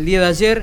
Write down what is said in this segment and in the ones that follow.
El día de ayer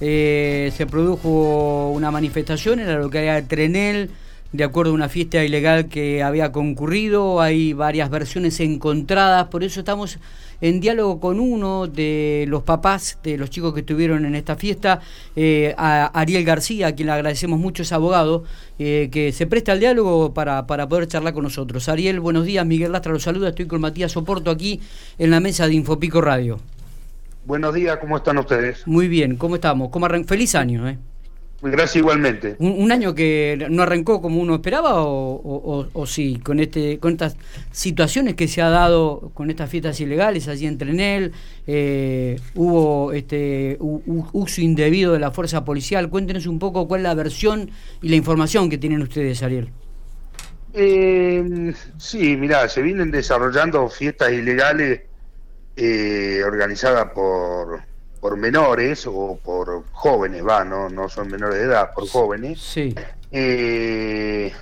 eh, se produjo una manifestación en la localidad de Trenel, de acuerdo a una fiesta ilegal que había concurrido. Hay varias versiones encontradas, por eso estamos en diálogo con uno de los papás de los chicos que estuvieron en esta fiesta, eh, Ariel García, a quien le agradecemos mucho, es abogado, eh, que se presta al diálogo para, para poder charlar con nosotros. Ariel, buenos días, Miguel Lastra los saluda, estoy con Matías Soporto aquí en la mesa de Infopico Radio. Buenos días, ¿cómo están ustedes? Muy bien, ¿cómo estamos? ¿Cómo Feliz año, ¿eh? Gracias igualmente. ¿Un, año que no arrancó como uno esperaba o, o, sí, con este con estas situaciones que se ha dado con estas fiestas ilegales allí en Trenel, eh, hubo este uso indebido de la fuerza policial. Cuéntenos un poco cuál es la versión y la información que tienen ustedes, Ariel. Eh, sí, mira, se vienen desarrollando fiestas ilegales eh, organizada por, por menores o por jóvenes, va, no, no son menores de edad, por jóvenes. Sí. Eh,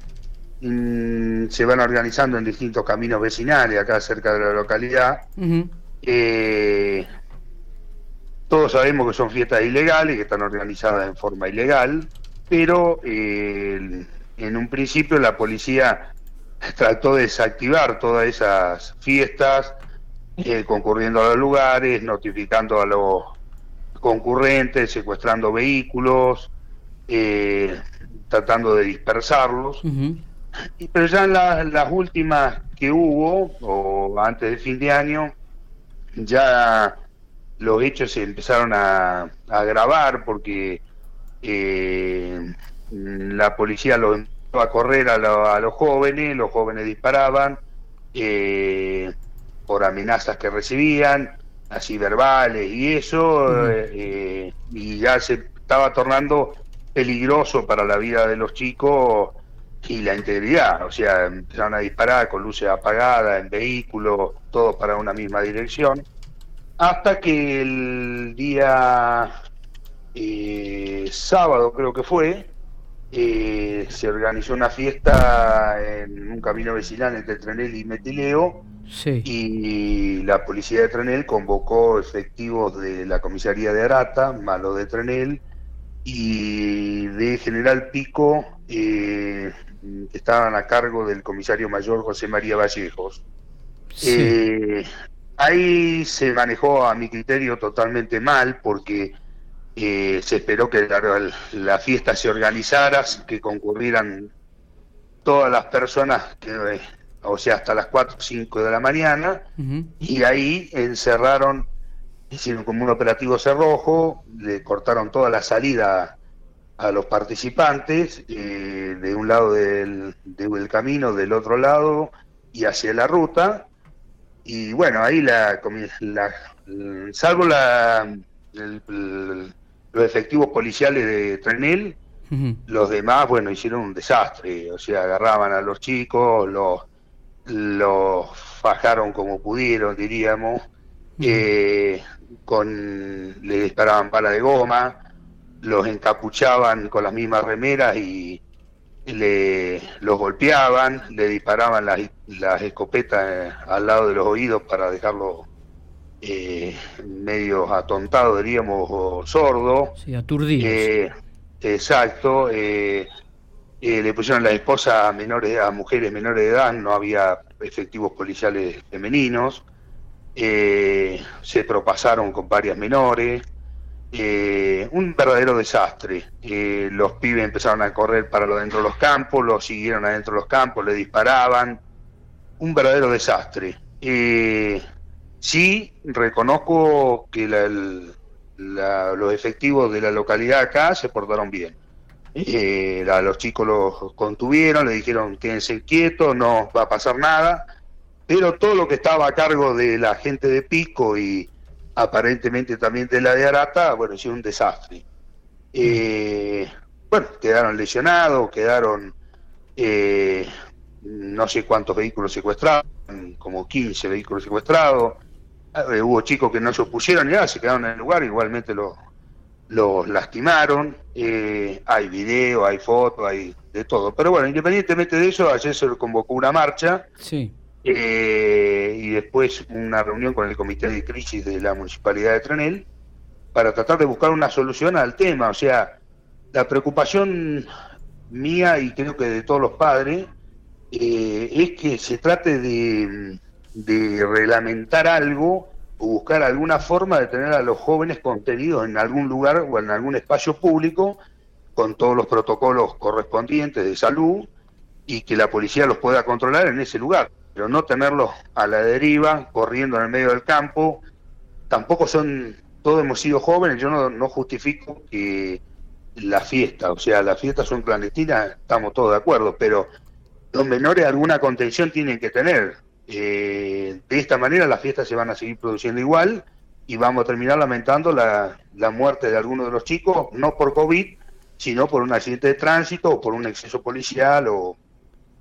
mm, se van organizando en distintos caminos vecinales acá cerca de la localidad. Eh, todos sabemos que son fiestas ilegales, que están organizadas en forma ilegal, pero en un principio la policía trató de desactivar todas esas fiestas eh, concurriendo a los lugares, notificando a los concurrentes, secuestrando vehículos, eh, tratando de dispersarlos. Pero ya en las últimas que hubo, o antes del fin de año, ya los hechos se empezaron a, agravar porque eh, la policía los empezó a correr a, a, los jóvenes, los jóvenes disparaban. Eh, por amenazas que recibían, así verbales y eso, eh, y ya se estaba tornando peligroso para la vida de los chicos y la integridad, o sea, empezaron a disparar con luces apagadas en vehículos, todos para una misma dirección, hasta que el día eh, sábado creo que fue, eh, se organizó una fiesta en un camino vecinal entre Trenel y Metileo, y la policía de Trenel convocó efectivos de la comisaría de Arata, malo de Trenel, y de General Pico, eh, que estaban a cargo del comisario mayor José María Vallejos. Eh, ahí se manejó a mi criterio totalmente mal porque eh, se esperó que la, la, fiesta se organizara, que concurrieran todas las personas que o sea, hasta las 4 o 5 de la mañana, y ahí encerraron, hicieron como un operativo cerrojo, le cortaron toda la salida a los participantes, eh, de un lado del, camino, del otro lado, y hacia la ruta, y bueno, ahí la, la salvo la, los efectivos policiales de Trenel, los demás, bueno, hicieron un desastre, o sea, agarraban a los chicos, los los fajaron como pudieron, diríamos, eh, con, le disparaban bala de goma, los encapuchaban con las mismas remeras y le, los golpeaban, le disparaban las, las escopetas eh, al lado de los oídos para dejarlo eh, medio atontado, diríamos, o sordo. Sí, aturdido. Eh, exacto. Eh, eh, le pusieron la esposa a menores a mujeres menores de edad, no había efectivos policiales femeninos, eh, se propasaron con varias menores, eh, un verdadero desastre. los pibes empezaron a correr para lo dentro de los campos, los siguieron adentro de los campos, le disparaban, un verdadero desastre. sí, reconozco que los efectivos de la localidad acá se portaron bien eh, los chicos los contuvieron, le dijeron quédense quietos, no va a pasar nada, pero todo lo que estaba a cargo de la gente de Pico y aparentemente también de la de Arata, bueno, hicieron un desastre. Eh, bueno, quedaron lesionados, quedaron eh, no sé cuántos vehículos secuestrados, como 15 vehículos secuestrados. Eh, hubo chicos que no se opusieron y nada, se quedaron en el lugar, igualmente los los lastimaron, eh, hay video, hay fotos, hay de todo. Pero bueno, independientemente de eso, ayer se convocó una marcha sí. Eh, y después una reunión con el Comité de Crisis de la Municipalidad de Trenel, para tratar de buscar una solución al tema. O sea, la preocupación mía y creo que de todos los padres eh, es que se trate de, de reglamentar algo buscar alguna forma de tener a los jóvenes contenidos en algún lugar o en algún espacio público con todos los protocolos correspondientes de salud y que la policía los pueda controlar en ese lugar, pero no tenerlos a la deriva, corriendo en el medio del campo. Tampoco son, todos hemos sido jóvenes, yo no, justifico que la fiesta, o sea, las fiestas son clandestinas, estamos todos de acuerdo, pero los menores alguna contención tienen que tener. Eh, de esta manera las fiestas se van a seguir produciendo igual y vamos a terminar lamentando la, la muerte de algunos de los chicos, no por COVID, sino por un accidente de tránsito o por un exceso policial o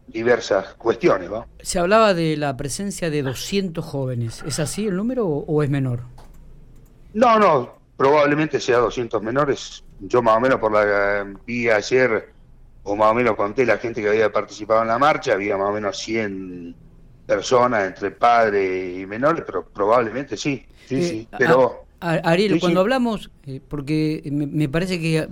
diversas cuestiones. ¿va? Se hablaba de la presencia de 200 jóvenes. ¿Es así el número o, es menor? No, no, probablemente sea 200 menores. Yo más o menos por la vi ayer, o más o menos conté la gente que había participado en la marcha, había más o menos 100 personas entre padres y menores, pero probablemente sí, sí, eh, sí. Pero, Ariel, cuando hablamos, eh, porque me parece que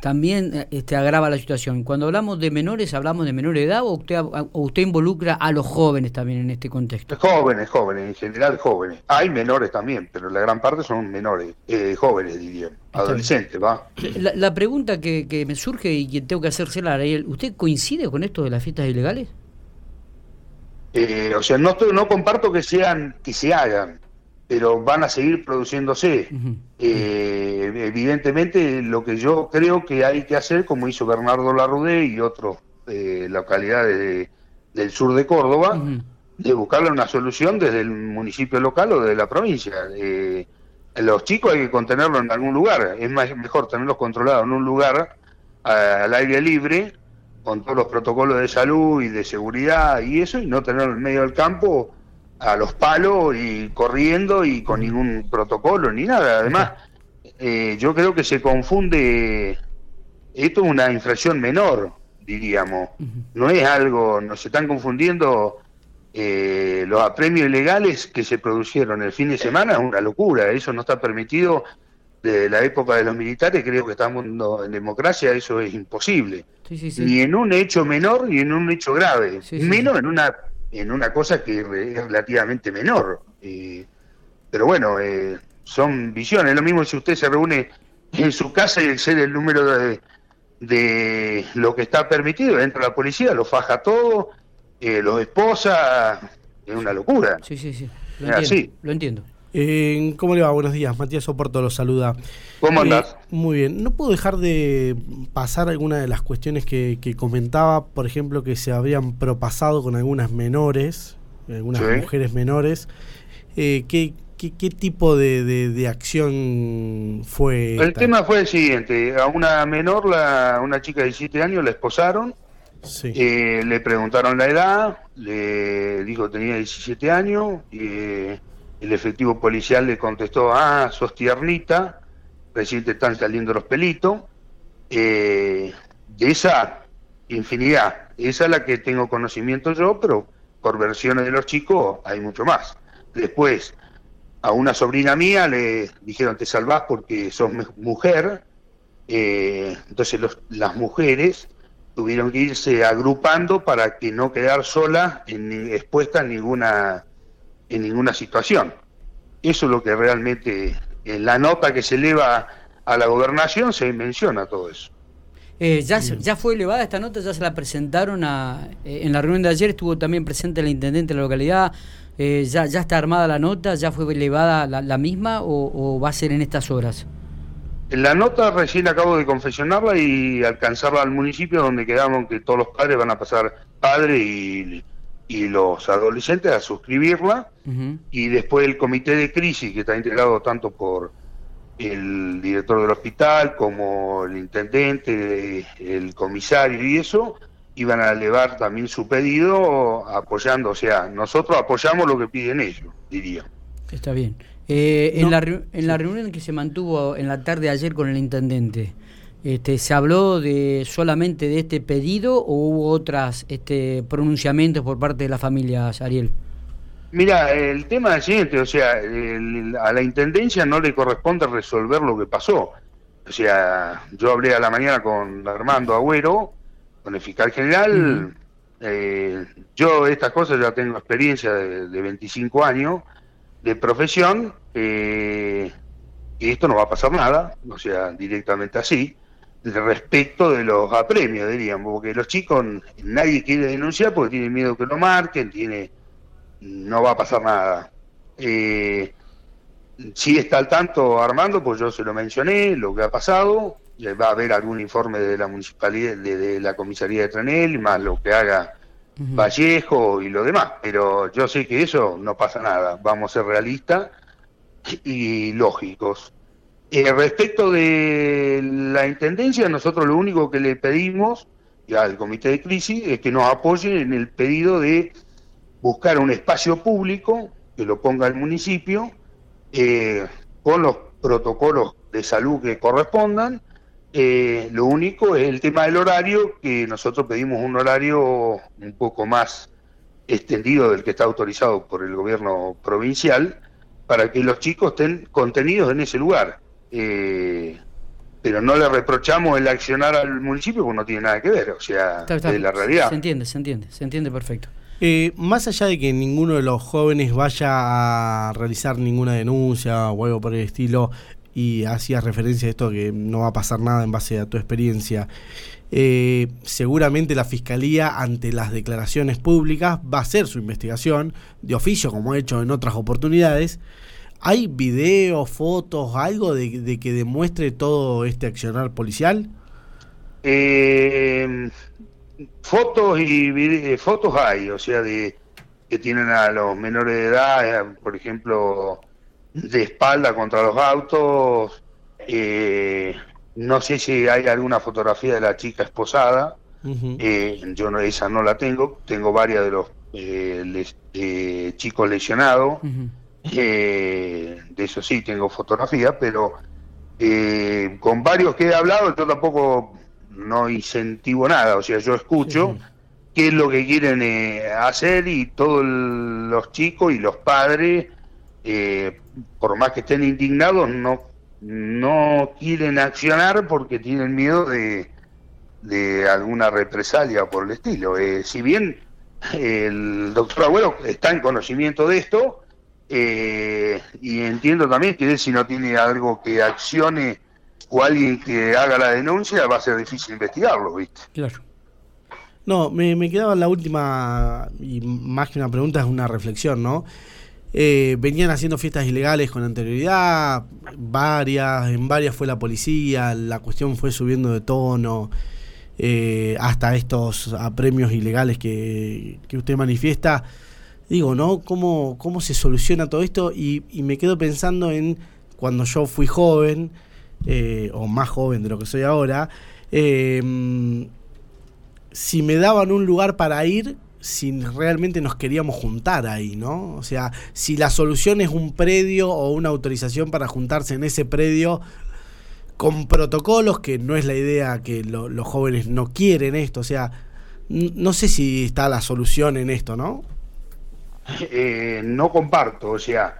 también eh, este, agrava la situación. Cuando hablamos de menores, ¿hablamos de menor edad o usted, usted involucra a los jóvenes también en este contexto? Jóvenes, jóvenes, en general jóvenes. Hay menores también, pero la gran parte son menores, eh, jóvenes diría, adolescentes, ¿va? La, pregunta que, me surge y que tengo que hacérsela a Ariel, ¿usted coincide con esto de las fiestas ilegales? Eh, o sea, no, no comparto que sean que se hagan, pero van a seguir produciéndose. Eh, evidentemente, lo que yo creo que hay que hacer, como hizo Bernardo Larrudé y otras eh, localidades del sur de Córdoba, de buscarle una solución desde el municipio local o de la provincia. Eh, los chicos hay que contenerlos en algún lugar, es más, mejor tenerlos controlados en un lugar al aire libre, con todos los protocolos de salud y de seguridad y eso, y no tenerlos en medio del campo a los palos y corriendo y con ningún protocolo ni nada. Además, eh, yo creo que se confunde, esto es una infracción menor, diríamos, no es algo, nos están confundiendo eh, los apremios ilegales que se produjeron el fin de semana, es una locura, eso no está permitido de la época de los militares, creo que estamos en democracia, eso es imposible. Ni en un hecho menor ni en un hecho grave, menos en una en una cosa que es relativamente menor. pero bueno, eh, son visiones. Lo mismo si usted se reúne en su casa y excede el número de, de lo que está permitido, entra la policía, lo faja todo, eh, los esposa, es una locura. Sí, sí, sí. Lo entiendo. Lo entiendo. Eh, ¿Cómo le va? Buenos días. Matías Oporto lo saluda. ¿Cómo andás? Eh, muy bien. No puedo dejar de pasar alguna de las cuestiones que, comentaba, por ejemplo, que se habían propasado con algunas menores, algunas mujeres menores. Eh, ¿qué, qué, tipo de, acción fue? El tema fue el siguiente. A una menor, la, una chica de 17 años, la esposaron. Sí. Eh, le preguntaron la edad, le dijo que tenía 17 años. y el efectivo policial le contestó, ah, sos tiernita, recién te están saliendo los pelitos. Eh, de esa infinidad, esa es la que tengo conocimiento yo, pero por versiones de los chicos hay mucho más. Después, a una sobrina mía le dijeron, te salvás porque sos mujer. Eh, entonces las mujeres tuvieron que irse agrupando para que no quedar sola en, expuesta en ninguna en ninguna situación. Eso es lo que realmente en la nota que se eleva a la gobernación se menciona todo eso. Eh, ya, ya fue elevada esta nota, ya se la presentaron a, eh, en la reunión de ayer, estuvo también presente el intendente de la localidad, eh, ya, ya está armada la nota, ya fue elevada la, misma o, va a ser en estas horas. La nota recién acabo de confeccionarla y alcanzarla al municipio donde quedamos que todos los padres van a pasar padre y y los adolescentes a suscribirla y después el comité de crisis que está integrado tanto por el director del hospital como el intendente, el comisario y eso, iban a elevar también su pedido apoyando, o sea, nosotros apoyamos lo que piden ellos, diría. Está bien. Eh, en, la, en la reunión que se mantuvo en la tarde de ayer con el intendente, este, ¿Se habló de solamente de este pedido o hubo otras este, pronunciamientos por parte de las familias, Ariel? Mira, el tema es el siguiente, o sea, a la Intendencia no le corresponde resolver lo que pasó. O sea, yo hablé a la mañana con Armando Agüero, con el fiscal general, eh, yo estas cosas ya tengo experiencia de, 25 años de profesión, eh, y esto no va a pasar nada, o sea, directamente así, respecto de los apremios, diríamos, porque los chicos, nadie quiere denunciar porque tiene miedo que lo marquen, tiene no va a pasar nada. Eh, si está al tanto Armando, pues yo se lo mencioné, lo que ha pasado, va a haber algún informe de la municipalidad, de, la comisaría de Trenel, más lo que haga Vallejo y lo demás, pero yo sé que eso no pasa nada, vamos a ser realistas y lógicos. Eh, respecto de la Intendencia, nosotros lo único que le pedimos al Comité de Crisis es que nos apoye en el pedido de buscar un espacio público que lo ponga el municipio eh, con los protocolos de salud que correspondan. Eh, lo único es el tema del horario, que nosotros pedimos un horario un poco más extendido del que está autorizado por el gobierno provincial, para que los chicos estén contenidos en ese lugar. Eh, pero no le reprochamos el accionar al municipio porque no tiene nada que ver, o sea, de la realidad. Se entiende, se entiende, se entiende perfecto. Eh, más allá de que ninguno de los jóvenes vaya a realizar ninguna denuncia o algo por el estilo, y hacías referencia a esto que no va a pasar nada en base a tu experiencia, eh, seguramente la Fiscalía ante las declaraciones públicas va a hacer su investigación de oficio, como ha hecho en otras oportunidades. ¿Hay videos, fotos, algo de, de que demuestre todo este accionar policial? Eh, fotos y eh, fotos hay, o sea, de que tienen a los menores de edad, eh, por ejemplo, de espalda contra los autos. Eh, no sé si hay alguna fotografía de la chica esposada. yo no, esa no la tengo. Tengo varias de los chicos lesionados. De eso sí tengo fotografía, pero con varios que he hablado, yo tampoco no incentivo nada, o sea, yo escucho qué es lo que quieren eh, hacer y todos los chicos y los padres, eh, por más que estén indignados, no, no quieren accionar porque tienen miedo de, de alguna represalia por el estilo. Eh, si bien el doctor Abuelo está en conocimiento de esto, y entiendo también que si no tiene algo que accione o alguien que haga la denuncia, va a ser difícil investigarlo, ¿viste? Claro. No, me, me quedaba la última, y más que una pregunta, es una reflexión, ¿no? Eh, venían haciendo fiestas ilegales con anterioridad, varias, en varias fue la policía, la cuestión fue subiendo de tono, eh, hasta estos apremios ilegales que, que, usted manifiesta. Digo, ¿no? ¿Cómo, ¿Cómo se soluciona todo esto? Y, y me quedo pensando en cuando yo fui joven, eh, o más joven de lo que soy ahora, eh, si me daban un lugar para ir, si realmente nos queríamos juntar ahí, ¿no? O sea, si la solución es un predio o una autorización para juntarse en ese predio con protocolos, que no es la idea que los jóvenes no quieren esto, o sea, no sé si está la solución en esto, ¿no? Eh, no comparto, o sea,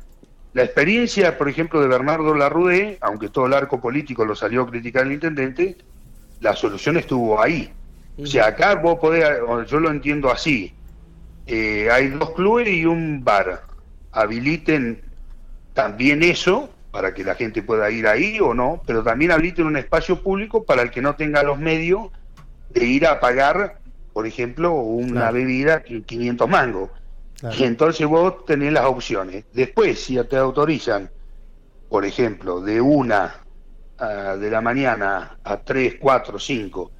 la experiencia, por ejemplo, de Bernardo Larrué, aunque todo el arco político lo salió a criticar al intendente, la solución estuvo ahí. O sea, acá vos podés, yo lo entiendo así, eh, hay dos clubes y un bar. Habiliten también eso para que la gente pueda ir ahí o no, pero también habiliten un espacio público para el que no tenga los medios de ir a pagar, por ejemplo, una bebida 500 mangos. Y entonces vos tenés las opciones. Después, si te autorizan, por ejemplo, de una ah, de la mañana a tres, cuatro, cinco,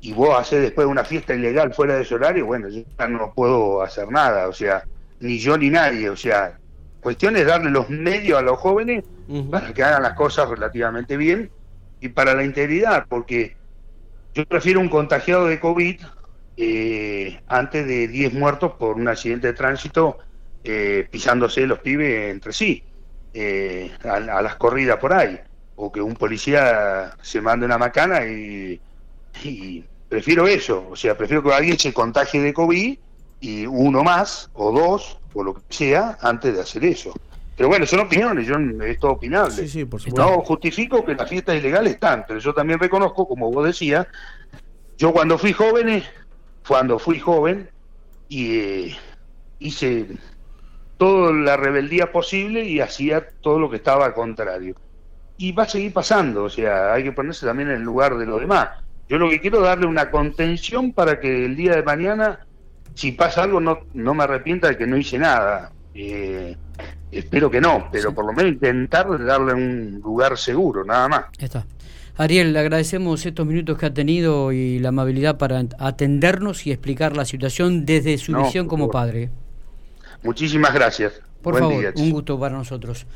y vos haces después una fiesta ilegal fuera de ese horario, bueno, yo ya no puedo hacer nada, o sea, ni yo ni nadie, o sea, cuestión es darle los medios a los jóvenes para que hagan las cosas relativamente bien y para la integridad, porque yo prefiero un contagiado de COVID eh, antes de 10 muertos por un accidente de tránsito eh, pisándose los pibes entre sí, eh, a, las corridas por ahí, o que un policía se mande una macana y, prefiero eso, o sea, prefiero que alguien se contagie de COVID y uno más o dos o lo que sea antes de hacer eso. Pero bueno, son opiniones, yo es todo opinable. No justifico que las fiestas ilegales están, pero yo también reconozco, como vos decías, yo cuando fui joven, cuando fui joven, y eh, hice toda la rebeldía posible y hacía todo lo que estaba al contrario. Y va a seguir pasando, o sea, hay que ponerse también en el lugar de los demás. Yo lo que quiero es darle una contención para que el día de mañana, si pasa algo, no, no me arrepienta de que no hice nada. Eh, espero que no, pero por lo menos intentar darle un lugar seguro, nada más. Está. Ariel, le agradecemos estos minutos que ha tenido y la amabilidad para atendernos y explicar la situación desde su visión como padre. Muchísimas gracias. Por favor, un gusto para nosotros.